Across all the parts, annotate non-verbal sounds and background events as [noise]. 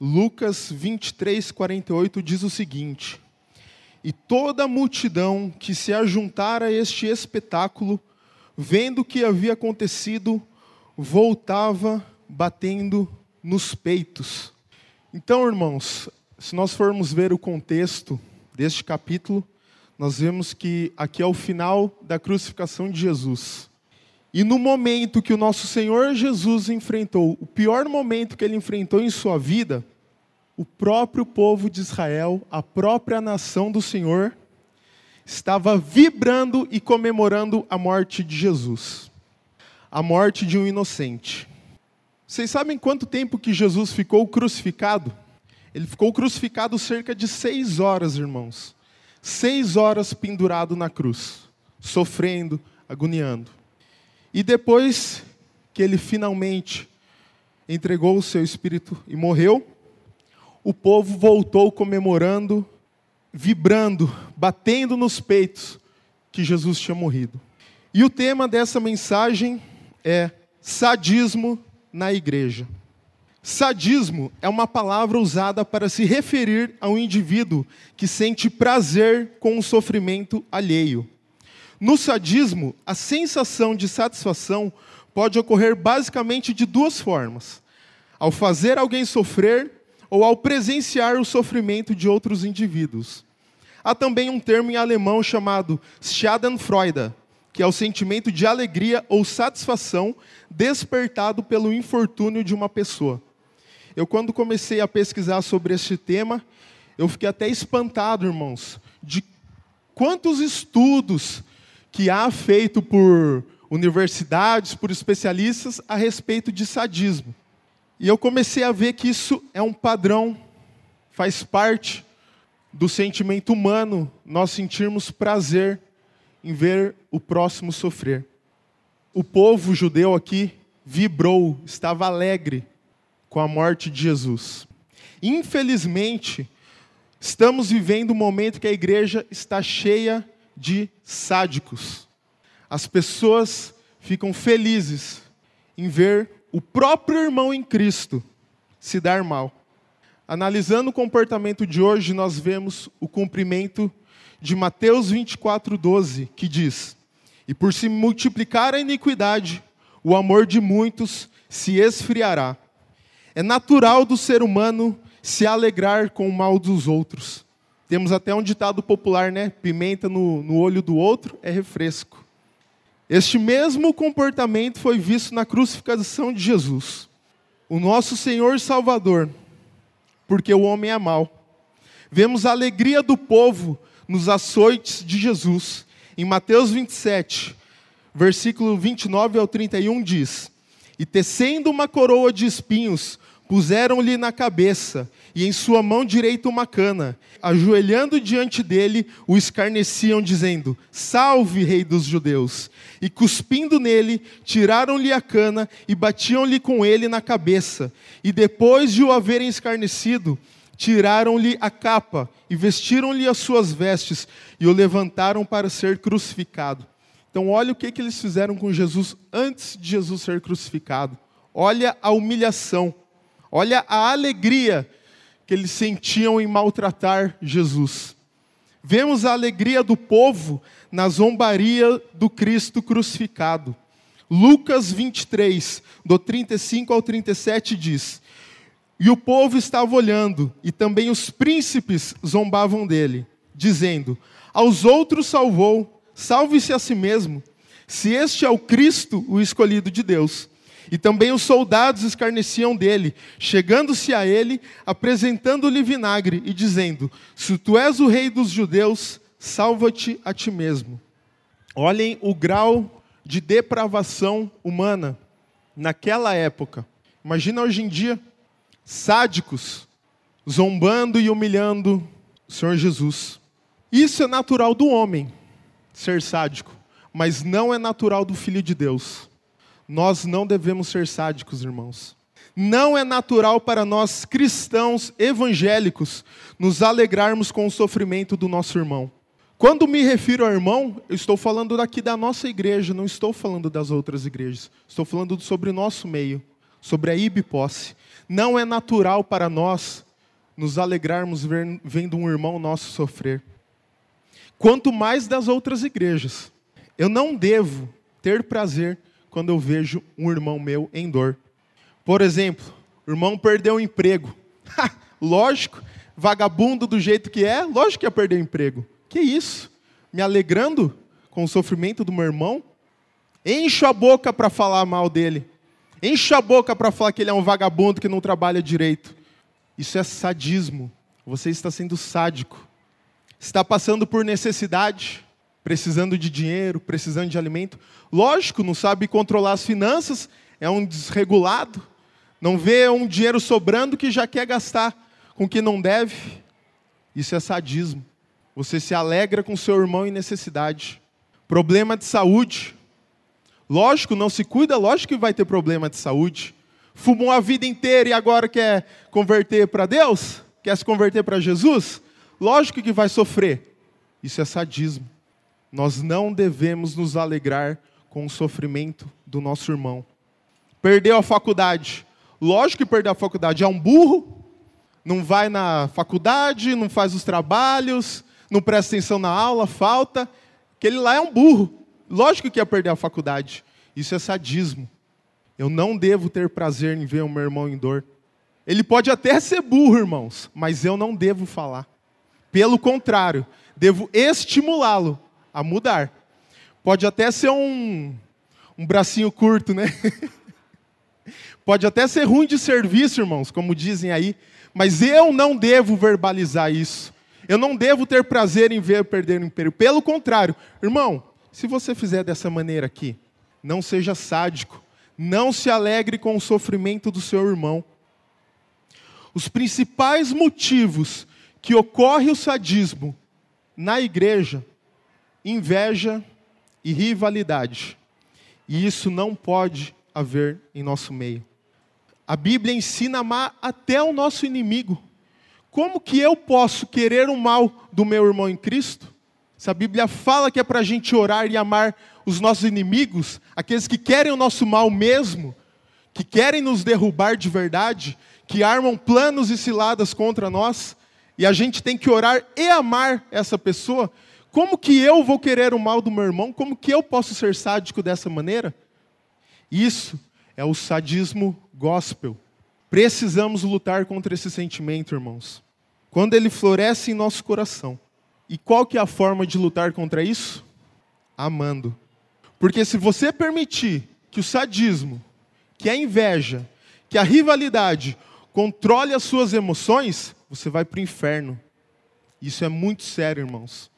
Lucas 23, 48 diz o seguinte: E toda a multidão que se ajuntara a este espetáculo, vendo o que havia acontecido, voltava batendo nos peitos. Então, irmãos, se nós formos ver o contexto deste capítulo, nós vemos que aqui é o final da crucificação de Jesus. E no momento que o nosso Senhor Jesus enfrentou, o pior momento que ele enfrentou em sua vida, o próprio povo de Israel, a própria nação do Senhor, estava vibrando e comemorando a morte de Jesus, a morte de um inocente. Vocês sabem quanto tempo que Jesus ficou crucificado? Ele ficou crucificado cerca de seis horas, irmãos. Seis horas pendurado na cruz, sofrendo, agoniando. E depois que ele finalmente entregou o seu espírito e morreu, o povo voltou comemorando, vibrando, batendo nos peitos que Jesus tinha morrido. E o tema dessa mensagem é sadismo na igreja. Sadismo é uma palavra usada para se referir a um indivíduo que sente prazer com o sofrimento alheio. No sadismo, a sensação de satisfação pode ocorrer basicamente de duas formas: ao fazer alguém sofrer ou ao presenciar o sofrimento de outros indivíduos. Há também um termo em alemão chamado Schadenfreude, que é o sentimento de alegria ou satisfação despertado pelo infortúnio de uma pessoa. Eu, quando comecei a pesquisar sobre este tema, eu fiquei até espantado, irmãos, de quantos estudos que há feito por universidades, por especialistas a respeito de sadismo. E eu comecei a ver que isso é um padrão, faz parte do sentimento humano, nós sentirmos prazer em ver o próximo sofrer. O povo judeu aqui vibrou, estava alegre com a morte de Jesus. Infelizmente, estamos vivendo um momento que a igreja está cheia sádicos. As pessoas ficam felizes em ver o próprio irmão em Cristo se dar mal. Analisando o comportamento de hoje, nós vemos o cumprimento de Mateus 24:12, que diz: "E por se multiplicar a iniquidade, o amor de muitos se esfriará." É natural do ser humano se alegrar com o mal dos outros. Temos até um ditado popular, né? Pimenta no, no olho do outro é refresco. Este mesmo comportamento foi visto na crucificação de Jesus. O nosso Senhor e Salvador, porque o homem é mau. Vemos a alegria do povo nos açoites de Jesus. Em Mateus 27, versículo 29 ao 31 diz: E tecendo uma coroa de espinhos, puseram-lhe na cabeça, e em sua mão direita uma cana. Ajoelhando diante dele, o escarneciam, dizendo: Salve, Rei dos Judeus! E cuspindo nele, tiraram-lhe a cana e batiam-lhe com ele na cabeça. E depois de o haverem escarnecido, tiraram-lhe a capa e vestiram-lhe as suas vestes e o levantaram para ser crucificado. Então, olha o que, que eles fizeram com Jesus antes de Jesus ser crucificado. Olha a humilhação Olha a alegria que eles sentiam em maltratar Jesus. Vemos a alegria do povo na zombaria do Cristo crucificado. Lucas 23, do 35 ao 37 diz: E o povo estava olhando, e também os príncipes zombavam dele, dizendo: Aos outros salvou, salve-se a si mesmo, se este é o Cristo, o escolhido de Deus. E também os soldados escarneciam dele, chegando-se a ele, apresentando-lhe vinagre e dizendo: Se tu és o rei dos judeus, salva-te a ti mesmo. Olhem o grau de depravação humana naquela época. Imagina hoje em dia, sádicos, zombando e humilhando o Senhor Jesus. Isso é natural do homem, ser sádico, mas não é natural do Filho de Deus. Nós não devemos ser sádicos, irmãos. Não é natural para nós cristãos evangélicos nos alegrarmos com o sofrimento do nosso irmão. Quando me refiro ao irmão, eu estou falando daqui da nossa igreja, não estou falando das outras igrejas. Estou falando sobre o nosso meio, sobre a Ibiposse. Não é natural para nós nos alegrarmos vendo um irmão nosso sofrer. Quanto mais das outras igrejas. Eu não devo ter prazer quando eu vejo um irmão meu em dor. Por exemplo, o irmão perdeu o emprego. [laughs] lógico, vagabundo do jeito que é, lógico que ia perder o emprego. Que isso? Me alegrando com o sofrimento do meu irmão? Encho a boca para falar mal dele. Encho a boca para falar que ele é um vagabundo que não trabalha direito. Isso é sadismo. Você está sendo sádico. Está passando por necessidade, precisando de dinheiro, precisando de alimento. Lógico, não sabe controlar as finanças, é um desregulado. Não vê um dinheiro sobrando que já quer gastar com o que não deve. Isso é sadismo. Você se alegra com seu irmão em necessidade. Problema de saúde. Lógico, não se cuida, lógico que vai ter problema de saúde. Fumou a vida inteira e agora quer converter para Deus? Quer se converter para Jesus? Lógico que vai sofrer. Isso é sadismo. Nós não devemos nos alegrar com o sofrimento do nosso irmão. Perdeu a faculdade. Lógico que perdeu a faculdade. É um burro, não vai na faculdade, não faz os trabalhos, não presta atenção na aula, falta. Aquele lá é um burro. Lógico que ia perder a faculdade. Isso é sadismo. Eu não devo ter prazer em ver o meu irmão em dor. Ele pode até ser burro, irmãos, mas eu não devo falar. Pelo contrário, devo estimulá-lo a mudar. Pode até ser um, um bracinho curto, né? [laughs] Pode até ser ruim de serviço, irmãos, como dizem aí, mas eu não devo verbalizar isso. Eu não devo ter prazer em ver perder o império. Pelo contrário, irmão, se você fizer dessa maneira aqui, não seja sádico, não se alegre com o sofrimento do seu irmão. Os principais motivos que ocorre o sadismo na igreja, inveja e rivalidade. E isso não pode haver em nosso meio. A Bíblia ensina a amar até o nosso inimigo. Como que eu posso querer o mal do meu irmão em Cristo? Se a Bíblia fala que é para a gente orar e amar os nossos inimigos, aqueles que querem o nosso mal mesmo, que querem nos derrubar de verdade, que armam planos e ciladas contra nós, e a gente tem que orar e amar essa pessoa, como que eu vou querer o mal do meu irmão? Como que eu posso ser sádico dessa maneira? Isso é o sadismo gospel. Precisamos lutar contra esse sentimento, irmãos. Quando ele floresce em nosso coração, e qual que é a forma de lutar contra isso? Amando. Porque se você permitir que o sadismo, que a inveja, que a rivalidade controle as suas emoções, você vai para o inferno. Isso é muito sério, irmãos.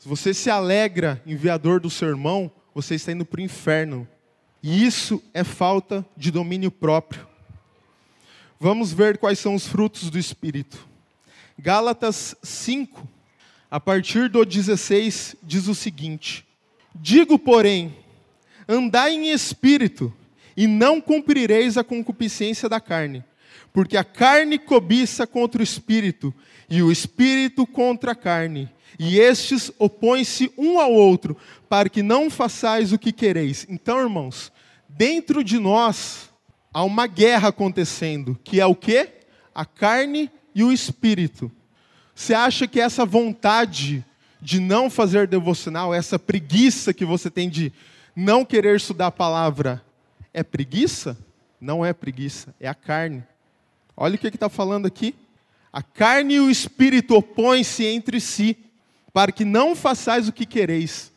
Se você se alegra em ver a dor do seu irmão, você está indo para o inferno. E isso é falta de domínio próprio. Vamos ver quais são os frutos do Espírito. Gálatas 5, a partir do 16, diz o seguinte: Digo, porém, andai em espírito, e não cumprireis a concupiscência da carne, porque a carne cobiça contra o espírito, e o espírito contra a carne, e estes opõem-se um ao outro, para que não façais o que quereis. Então, irmãos, dentro de nós há uma guerra acontecendo, que é o que? A carne e o espírito. Você acha que essa vontade de não fazer devocional, essa preguiça que você tem de não querer estudar a palavra, é preguiça? Não é preguiça, é a carne. Olha o que está falando aqui. A carne e o espírito opõem-se entre si, para que não façais o que quereis.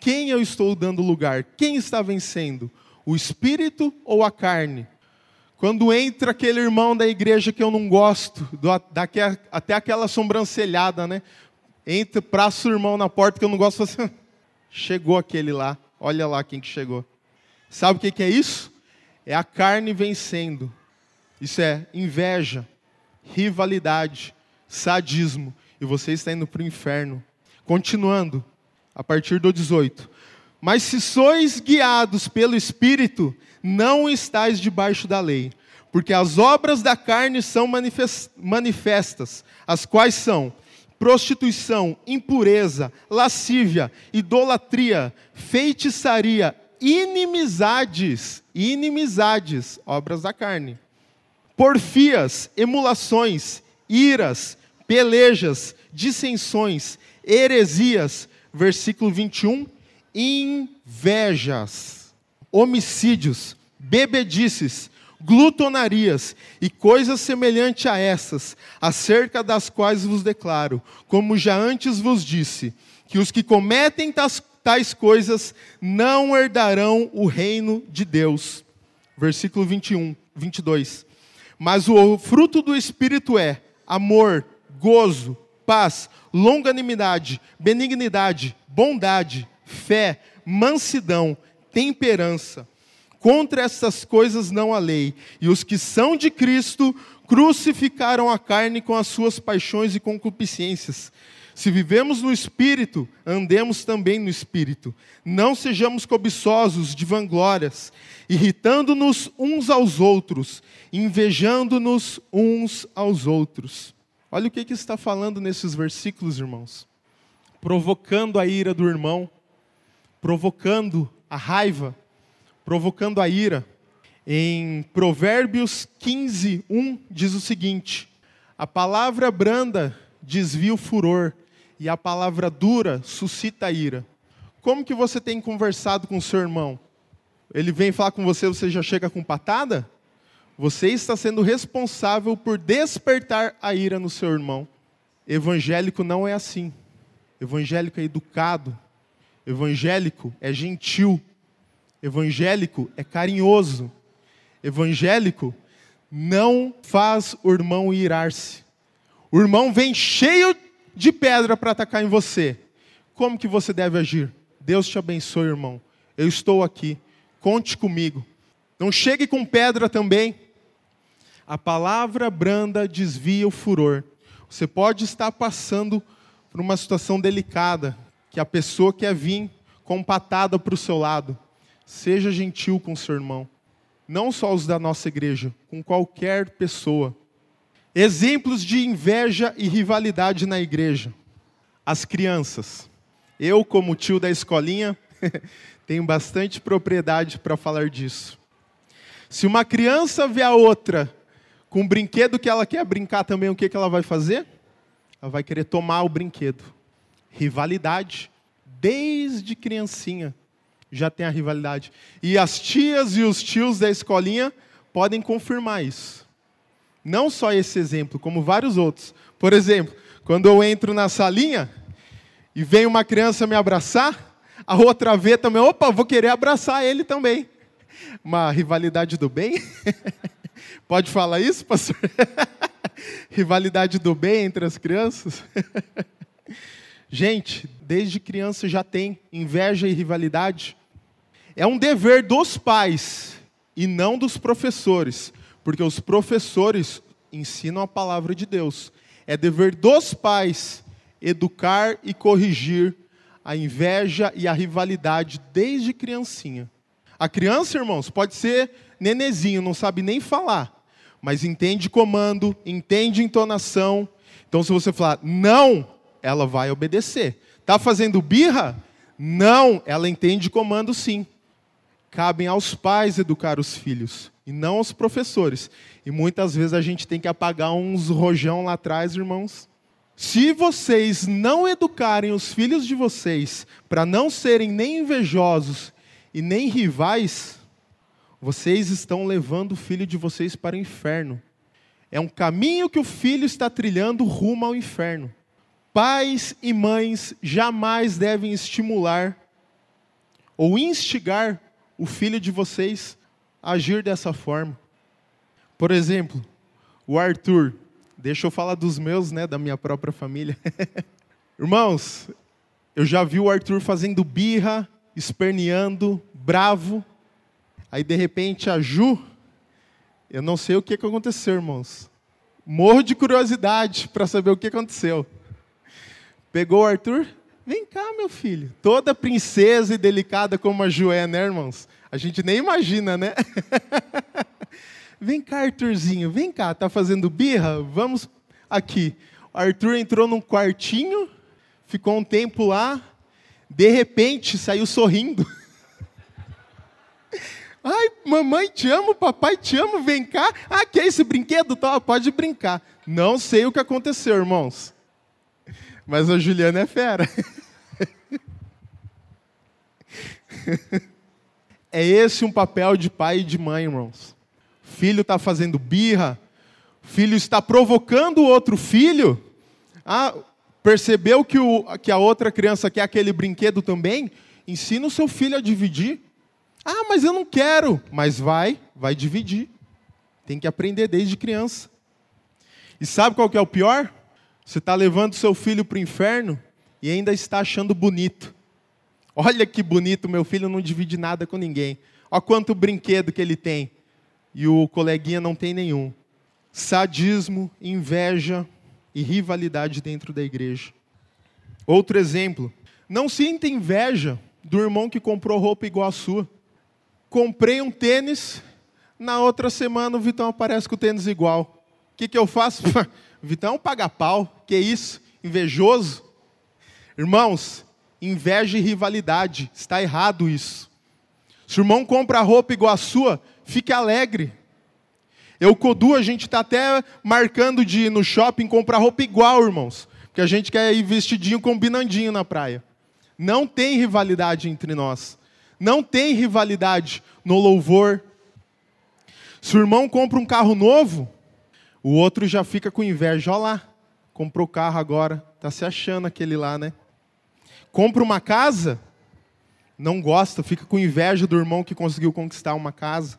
Quem eu estou dando lugar? Quem está vencendo? O espírito ou a carne? Quando entra aquele irmão da igreja que eu não gosto, a, até aquela sobrancelhada, né? Entra, praça o irmão na porta que eu não gosto, assim, chegou aquele lá, olha lá quem que chegou. Sabe o que, que é isso? É a carne vencendo. Isso é inveja, rivalidade, sadismo. E você está indo para o inferno. Continuando, a partir do 18. Mas se sois guiados pelo Espírito, não estáis debaixo da lei. Porque as obras da carne são manifestas, as quais são prostituição, impureza, lascívia, idolatria, feitiçaria, inimizades, inimizades, obras da carne. porfias, emulações, iras, pelejas, dissensões, heresias. Versículo 21, invejas, homicídios, bebedices, glutonarias e coisas semelhantes a essas, acerca das quais vos declaro, como já antes vos disse, que os que cometem tais, tais coisas não herdarão o reino de Deus. Versículo 21, 22. Mas o fruto do Espírito é amor, gozo, paz, longanimidade, benignidade, bondade, fé, mansidão, temperança. Contra essas coisas não há lei. E os que são de Cristo crucificaram a carne com as suas paixões e concupiscências. Se vivemos no Espírito, andemos também no Espírito. Não sejamos cobiçosos de vanglórias, irritando-nos uns aos outros, invejando-nos uns aos outros. Olha o que, que está falando nesses versículos, irmãos. Provocando a ira do irmão, provocando a raiva, provocando a ira. Em Provérbios 15, 1 diz o seguinte: A palavra branda desvia o furor, e a palavra dura suscita a ira. Como que você tem conversado com o seu irmão? Ele vem falar com você, você já chega com patada? Você está sendo responsável por despertar a ira no seu irmão. Evangélico não é assim. Evangélico é educado. Evangélico é gentil. Evangélico é carinhoso. Evangélico não faz o irmão irar-se. O irmão vem cheio de pedra para atacar em você. Como que você deve agir? Deus te abençoe, irmão. Eu estou aqui. Conte comigo. Não chegue com pedra também. A palavra branda desvia o furor. Você pode estar passando por uma situação delicada, que a pessoa quer vir com patada para o seu lado. Seja gentil com seu irmão. Não só os da nossa igreja, com qualquer pessoa. Exemplos de inveja e rivalidade na igreja. As crianças. Eu, como tio da escolinha, [laughs] tenho bastante propriedade para falar disso. Se uma criança vê a outra com um brinquedo que ela quer brincar também, o que, que ela vai fazer? Ela vai querer tomar o brinquedo. Rivalidade. Desde criancinha já tem a rivalidade. E as tias e os tios da escolinha podem confirmar isso. Não só esse exemplo, como vários outros. Por exemplo, quando eu entro na salinha e vem uma criança me abraçar, a outra vê também, opa, vou querer abraçar ele também. Uma rivalidade do bem? [laughs] Pode falar isso, pastor? [laughs] rivalidade do bem entre as crianças? [laughs] Gente, desde criança já tem inveja e rivalidade. É um dever dos pais e não dos professores porque os professores ensinam a palavra de Deus. É dever dos pais educar e corrigir a inveja e a rivalidade desde criancinha. A criança, irmãos, pode ser nenezinho, não sabe nem falar, mas entende comando, entende entonação. Então, se você falar não, ela vai obedecer. Está fazendo birra? Não, ela entende comando sim. Cabem aos pais educar os filhos e não aos professores. E muitas vezes a gente tem que apagar uns rojão lá atrás, irmãos. Se vocês não educarem os filhos de vocês para não serem nem invejosos e nem rivais, vocês estão levando o filho de vocês para o inferno. É um caminho que o filho está trilhando rumo ao inferno. Pais e mães jamais devem estimular ou instigar o filho de vocês agir dessa forma. Por exemplo, o Arthur, deixa eu falar dos meus, né, da minha própria família. [laughs] Irmãos, eu já vi o Arthur fazendo birra, esperneando, bravo. Aí de repente a Ju, eu não sei o que aconteceu, irmãos. Morro de curiosidade para saber o que aconteceu. Pegou o Arthur, vem cá, meu filho. Toda princesa e delicada como a Ju é, né, irmãos? A gente nem imagina, né? [laughs] vem cá, Arthurzinho, vem cá, tá fazendo birra? Vamos aqui. O Arthur entrou num quartinho, ficou um tempo lá, de repente saiu sorrindo. [laughs] Ai, mamãe te amo, papai te amo, vem cá. Ah, que é esse brinquedo? Tá, pode brincar. Não sei o que aconteceu, irmãos. Mas a Juliana é fera. [laughs] é esse um papel de pai e de mãe, irmãos. Filho está fazendo birra, filho está provocando o outro filho. Ah, percebeu que, o, que a outra criança quer aquele brinquedo também? Ensina o seu filho a dividir. Ah, mas eu não quero. Mas vai, vai dividir. Tem que aprender desde criança. E sabe qual que é o pior? Você está levando seu filho para o inferno e ainda está achando bonito. Olha que bonito, meu filho não divide nada com ninguém. Olha quanto brinquedo que ele tem. E o coleguinha não tem nenhum. Sadismo, inveja e rivalidade dentro da igreja. Outro exemplo. Não sinta inveja do irmão que comprou roupa igual a sua comprei um tênis, na outra semana o Vitão aparece com o tênis igual. O que, que eu faço? [laughs] Vitão paga pau, que isso? Invejoso? Irmãos, inveja e rivalidade, está errado isso. Se o irmão compra roupa igual a sua, fique alegre. Eu, Codu, a gente está até marcando de ir no shopping comprar roupa igual, irmãos. Porque a gente quer ir vestidinho combinandinho na praia. Não tem rivalidade entre nós. Não tem rivalidade no louvor. Se o irmão compra um carro novo, o outro já fica com inveja. Olha lá, comprou carro agora, está se achando aquele lá, né? Compra uma casa, não gosta, fica com inveja do irmão que conseguiu conquistar uma casa.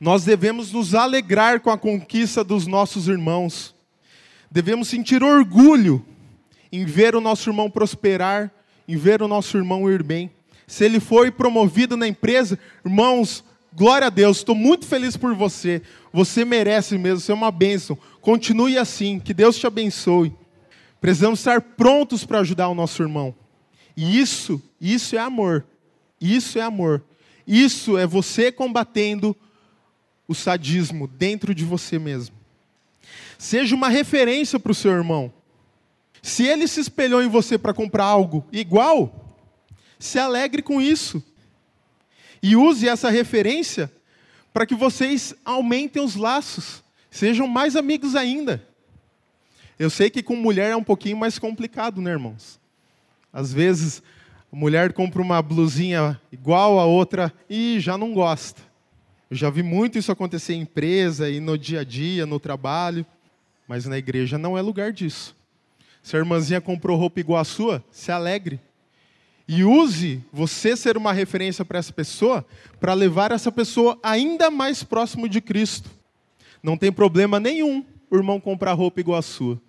Nós devemos nos alegrar com a conquista dos nossos irmãos. Devemos sentir orgulho em ver o nosso irmão prosperar, em ver o nosso irmão ir bem se ele foi promovido na empresa, irmãos, glória a Deus, estou muito feliz por você. Você merece mesmo, você é uma bênção. Continue assim, que Deus te abençoe. Precisamos estar prontos para ajudar o nosso irmão. E isso, isso é amor. Isso é amor. Isso é você combatendo o sadismo dentro de você mesmo. Seja uma referência para o seu irmão. Se ele se espelhou em você para comprar algo igual, se alegre com isso. E use essa referência para que vocês aumentem os laços, sejam mais amigos ainda. Eu sei que com mulher é um pouquinho mais complicado, né, irmãos? Às vezes, a mulher compra uma blusinha igual a outra e já não gosta. Eu já vi muito isso acontecer em empresa e no dia a dia, no trabalho, mas na igreja não é lugar disso. Se a irmãzinha comprou roupa igual a sua, se alegre. E use você ser uma referência para essa pessoa, para levar essa pessoa ainda mais próximo de Cristo. Não tem problema nenhum o irmão comprar roupa igual a sua.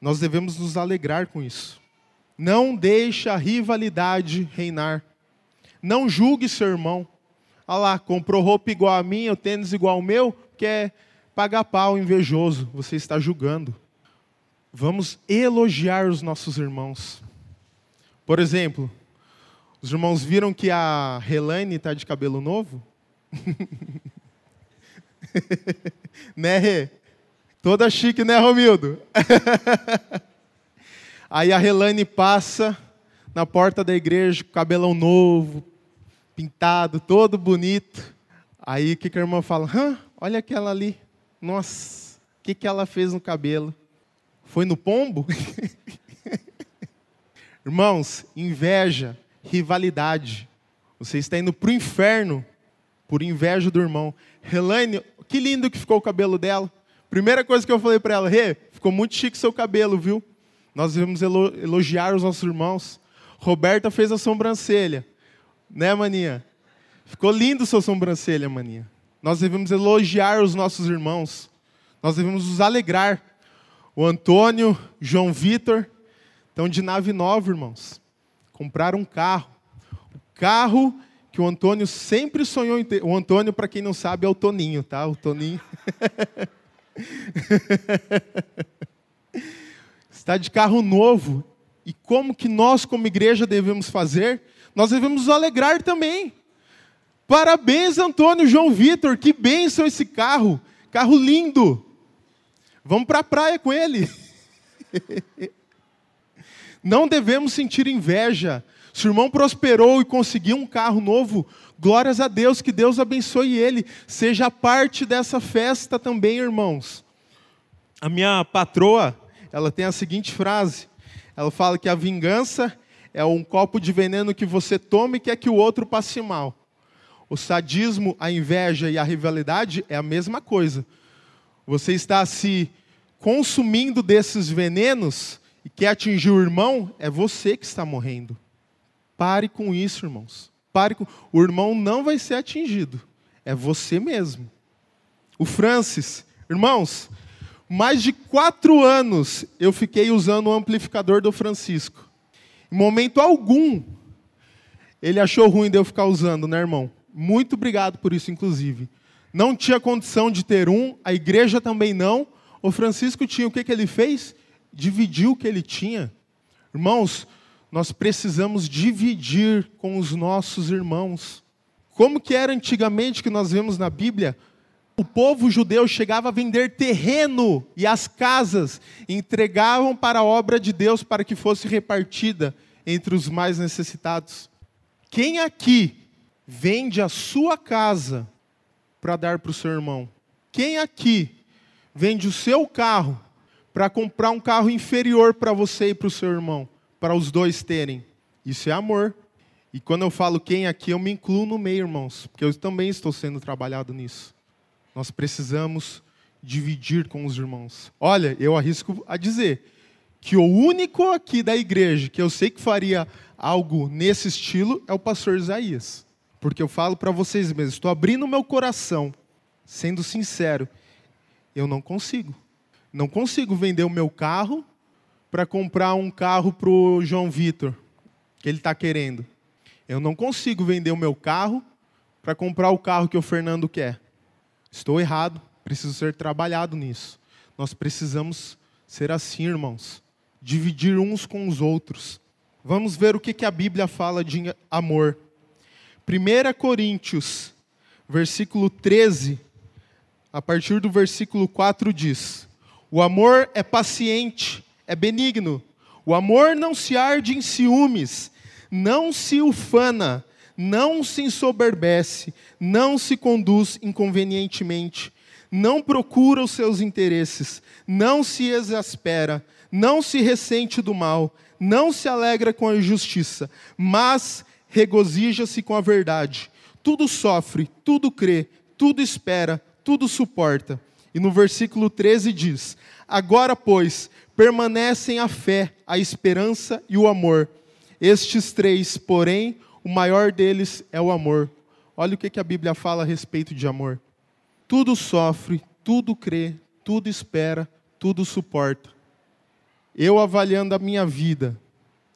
Nós devemos nos alegrar com isso. Não deixe a rivalidade reinar. Não julgue seu irmão. Olha lá, comprou roupa igual a minha, o tênis igual ao meu, quer pagar pau invejoso. Você está julgando. Vamos elogiar os nossos irmãos. Por exemplo, os irmãos viram que a Helene está de cabelo novo? [laughs] né, Rê? Toda chique, né, Romildo? [laughs] Aí a Helene passa na porta da igreja com cabelão novo, pintado, todo bonito. Aí o que, que a irmã fala? Hã, olha aquela ali. Nossa, o que, que ela fez no cabelo? Foi no pombo? [laughs] Irmãos, inveja rivalidade. Você está indo para o inferno por inveja do irmão. Helene, que lindo que ficou o cabelo dela. Primeira coisa que eu falei para ela, Rê, ficou muito chique seu cabelo, viu? Nós devemos elogiar os nossos irmãos. Roberta fez a sobrancelha. Né, maninha? Ficou lindo sua sobrancelha, maninha. Nós devemos elogiar os nossos irmãos. Nós devemos nos alegrar. O Antônio, João Vitor, estão de nave nova, irmãos comprar um carro. O carro que o Antônio sempre sonhou em ter. O Antônio, para quem não sabe, é o Toninho, tá? O Toninho. [laughs] Está de carro novo. E como que nós, como igreja, devemos fazer? Nós devemos nos alegrar também. Parabéns, Antônio João Vitor, que bênção esse carro. Carro lindo. Vamos para a praia com ele. [laughs] Não devemos sentir inveja Se o irmão prosperou e conseguiu um carro novo, glórias a Deus, que Deus abençoe ele. Seja parte dessa festa também, irmãos. A minha patroa, ela tem a seguinte frase: ela fala que a vingança é um copo de veneno que você toma e quer que o outro passe mal. O sadismo, a inveja e a rivalidade é a mesma coisa. Você está se consumindo desses venenos e quer atingir o irmão, é você que está morrendo. Pare com isso, irmãos. Pare com... O irmão não vai ser atingido. É você mesmo. O Francis, irmãos, mais de quatro anos eu fiquei usando o amplificador do Francisco. Em momento algum, ele achou ruim de eu ficar usando, né, irmão? Muito obrigado por isso, inclusive. Não tinha condição de ter um, a igreja também não. O Francisco tinha, o que, que ele fez? Dividiu o que ele tinha. Irmãos, nós precisamos dividir com os nossos irmãos. Como que era antigamente que nós vemos na Bíblia? O povo judeu chegava a vender terreno e as casas entregavam para a obra de Deus para que fosse repartida entre os mais necessitados. Quem aqui vende a sua casa para dar para o seu irmão? Quem aqui vende o seu carro para comprar um carro inferior para você e para o seu irmão? para os dois terem. Isso é amor. E quando eu falo quem aqui, eu me incluo no meio, irmãos, porque eu também estou sendo trabalhado nisso. Nós precisamos dividir com os irmãos. Olha, eu arrisco a dizer que o único aqui da igreja que eu sei que faria algo nesse estilo é o pastor Isaías. Porque eu falo para vocês mesmos, estou abrindo meu coração, sendo sincero, eu não consigo. Não consigo vender o meu carro para comprar um carro para o João Vitor, que ele está querendo. Eu não consigo vender o meu carro para comprar o carro que o Fernando quer. Estou errado, preciso ser trabalhado nisso. Nós precisamos ser assim, irmãos. Dividir uns com os outros. Vamos ver o que, que a Bíblia fala de amor. 1 Coríntios, versículo 13, a partir do versículo 4 diz: O amor é paciente é benigno. O amor não se arde em ciúmes, não se ufana, não se ensoberbece, não se conduz inconvenientemente, não procura os seus interesses, não se exaspera, não se ressente do mal, não se alegra com a injustiça, mas regozija-se com a verdade. Tudo sofre, tudo crê, tudo espera, tudo suporta. E no versículo 13 diz: Agora, pois, permanecem a fé, a esperança e o amor. Estes três, porém, o maior deles é o amor. Olha o que a Bíblia fala a respeito de amor. Tudo sofre, tudo crê, tudo espera, tudo suporta. Eu avaliando a minha vida,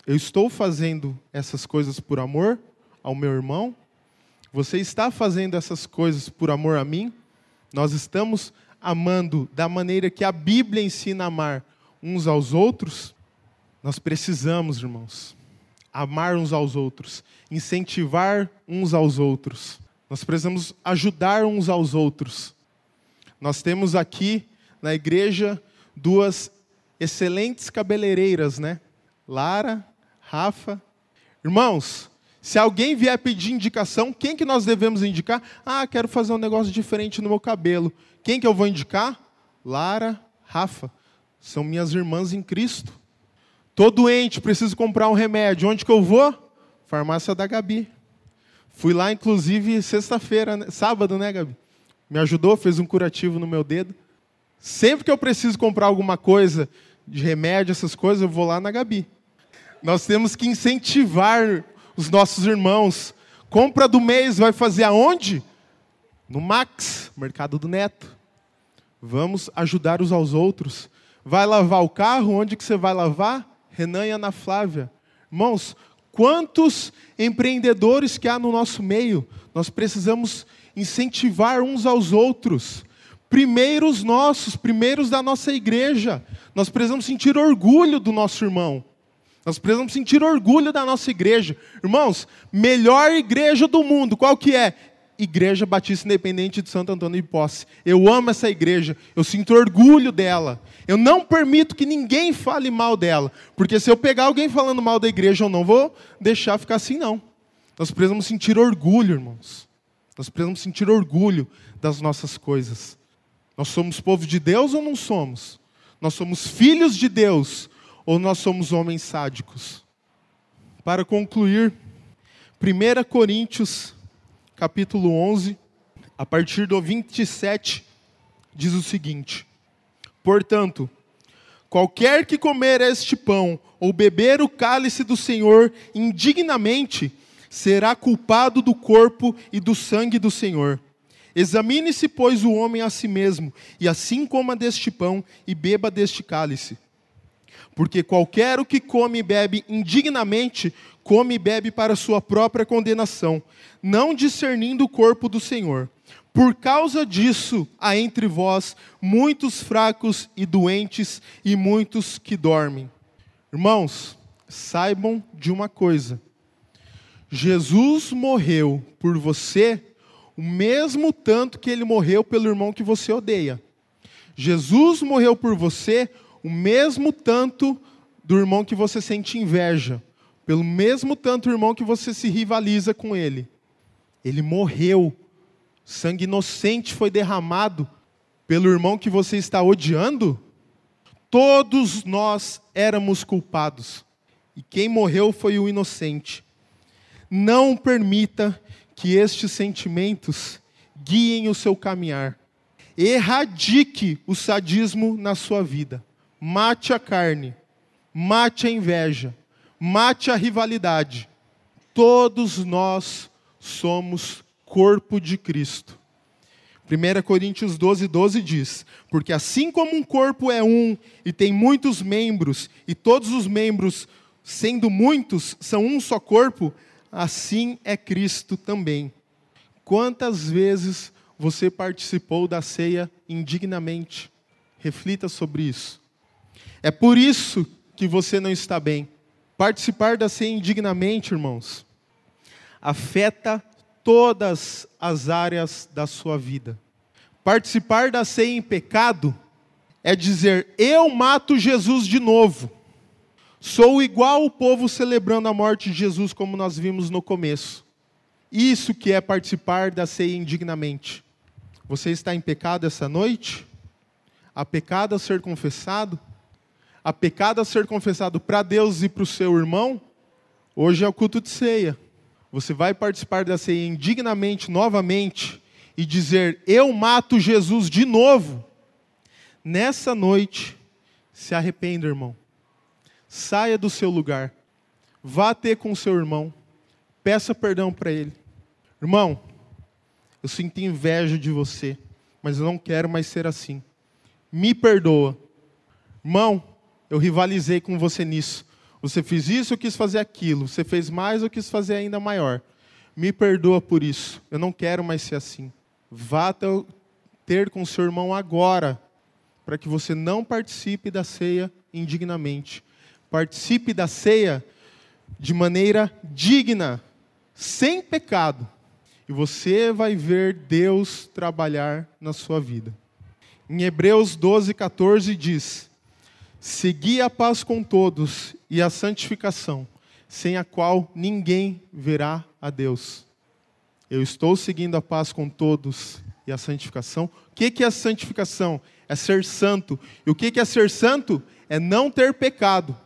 eu estou fazendo essas coisas por amor ao meu irmão? Você está fazendo essas coisas por amor a mim? Nós estamos amando da maneira que a Bíblia ensina a amar, uns aos outros, nós precisamos, irmãos, amar uns aos outros, incentivar uns aos outros. Nós precisamos ajudar uns aos outros. Nós temos aqui na igreja duas excelentes cabeleireiras, né? Lara, Rafa. Irmãos, se alguém vier pedir indicação, quem que nós devemos indicar? Ah, quero fazer um negócio diferente no meu cabelo. Quem que eu vou indicar? Lara, Rafa são minhas irmãs em Cristo. Tô doente, preciso comprar um remédio. Onde que eu vou? Farmácia da Gabi. Fui lá, inclusive, sexta-feira, né? sábado, né, Gabi? Me ajudou, fez um curativo no meu dedo. Sempre que eu preciso comprar alguma coisa de remédio, essas coisas, eu vou lá na Gabi. Nós temos que incentivar os nossos irmãos. Compra do mês vai fazer aonde? No Max, Mercado do Neto. Vamos ajudar uns aos outros. Vai lavar o carro? Onde que você vai lavar? Renan e Ana Flávia. Irmãos, quantos empreendedores que há no nosso meio? Nós precisamos incentivar uns aos outros. Primeiros nossos, primeiros da nossa igreja. Nós precisamos sentir orgulho do nosso irmão. Nós precisamos sentir orgulho da nossa igreja. Irmãos, melhor igreja do mundo, qual que é? Igreja Batista Independente de Santo Antônio de Posse. Eu amo essa igreja, eu sinto orgulho dela. Eu não permito que ninguém fale mal dela, porque se eu pegar alguém falando mal da igreja, eu não vou deixar ficar assim, não. Nós precisamos sentir orgulho, irmãos. Nós precisamos sentir orgulho das nossas coisas. Nós somos povo de Deus ou não somos? Nós somos filhos de Deus ou nós somos homens sádicos? Para concluir, 1 Coríntios, capítulo 11, a partir do 27, diz o seguinte: Portanto, qualquer que comer este pão ou beber o cálice do Senhor indignamente, será culpado do corpo e do sangue do Senhor. Examine-se, pois, o homem a si mesmo, e assim coma deste pão e beba deste cálice. Porque qualquer o que come e bebe indignamente, come e bebe para sua própria condenação, não discernindo o corpo do Senhor. Por causa disso, há entre vós muitos fracos e doentes, e muitos que dormem. Irmãos, saibam de uma coisa: Jesus morreu por você o mesmo tanto que ele morreu pelo irmão que você odeia. Jesus morreu por você o mesmo tanto do irmão que você sente inveja, pelo mesmo tanto irmão que você se rivaliza com ele. Ele morreu. Sangue inocente foi derramado pelo irmão que você está odiando? Todos nós éramos culpados. E quem morreu foi o inocente. Não permita que estes sentimentos guiem o seu caminhar. Erradique o sadismo na sua vida. Mate a carne, mate a inveja, mate a rivalidade. Todos nós somos corpo de Cristo. 1 Coríntios 12, 12 diz: Porque assim como um corpo é um e tem muitos membros, e todos os membros, sendo muitos, são um só corpo, assim é Cristo também. Quantas vezes você participou da ceia indignamente? Reflita sobre isso. É por isso que você não está bem. Participar da ceia indignamente, irmãos, afeta todas as áreas da sua vida. Participar da ceia em pecado é dizer: eu mato Jesus de novo. Sou igual o povo celebrando a morte de Jesus, como nós vimos no começo. Isso que é participar da ceia indignamente. Você está em pecado essa noite? Há pecado a ser confessado? Há pecado a ser confessado para Deus e para o seu irmão? Hoje é o culto de ceia. Você vai participar da ceia indignamente, novamente, e dizer: Eu mato Jesus de novo. Nessa noite, se arrependa, irmão saia do seu lugar, vá ter com o seu irmão, peça perdão para ele. Irmão, eu sinto inveja de você, mas eu não quero mais ser assim. Me perdoa. Irmão, eu rivalizei com você nisso. Você fez isso, eu quis fazer aquilo. Você fez mais, eu quis fazer ainda maior. Me perdoa por isso. Eu não quero mais ser assim. Vá ter com seu irmão agora, para que você não participe da ceia indignamente participe da ceia de maneira digna, sem pecado, e você vai ver Deus trabalhar na sua vida. Em Hebreus 12, 14 diz: Segui a paz com todos e a santificação, sem a qual ninguém verá a Deus. Eu estou seguindo a paz com todos e a santificação. O que é a santificação? É ser santo. E o que é ser santo? É não ter pecado.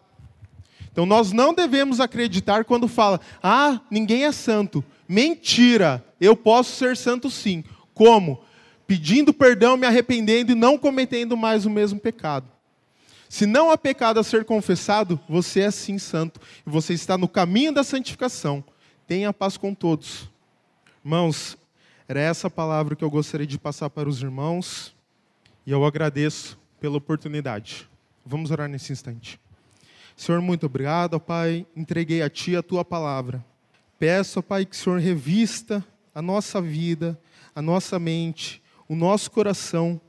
Então nós não devemos acreditar quando fala: "Ah, ninguém é santo". Mentira. Eu posso ser santo sim. Como? Pedindo perdão, me arrependendo e não cometendo mais o mesmo pecado. Se não há pecado a ser confessado, você é sim santo. E você está no caminho da santificação. Tenha paz com todos. Irmãos, era essa palavra que eu gostaria de passar para os irmãos. E eu agradeço pela oportunidade. Vamos orar nesse instante. Senhor, muito obrigado, Pai. Entreguei a Ti a Tua palavra. Peço, Pai, que o Senhor revista a nossa vida, a nossa mente, o nosso coração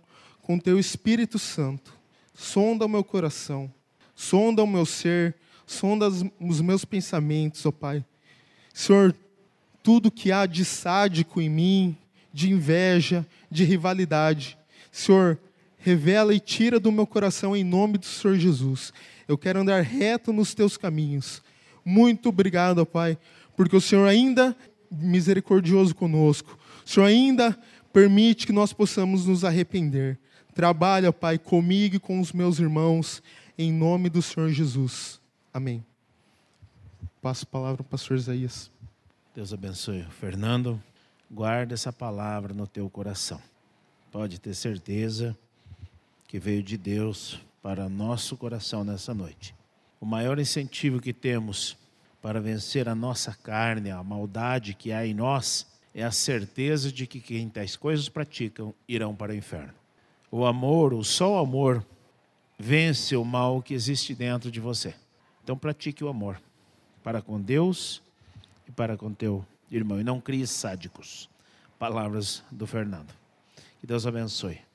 com Teu Espírito Santo. Sonda o meu coração, sonda o meu ser, sonda os meus pensamentos, ó Pai. Senhor, tudo que há de sádico em mim, de inveja, de rivalidade. Senhor, revela e tira do meu coração em nome do Senhor Jesus. Eu quero andar reto nos teus caminhos. Muito obrigado, Pai, porque o Senhor ainda misericordioso conosco. O Senhor ainda permite que nós possamos nos arrepender. Trabalha, Pai, comigo e com os meus irmãos, em nome do Senhor Jesus. Amém. Passo a palavra ao pastor Isaías. Deus abençoe. Fernando, guarda essa palavra no teu coração. Pode ter certeza que veio de Deus para nosso coração nessa noite. O maior incentivo que temos para vencer a nossa carne, a maldade que há em nós, é a certeza de que quem tais coisas praticam irão para o inferno. O amor, o só amor, vence o mal que existe dentro de você. Então pratique o amor para com Deus e para com teu irmão. E não crie sádicos. Palavras do Fernando. Que Deus abençoe.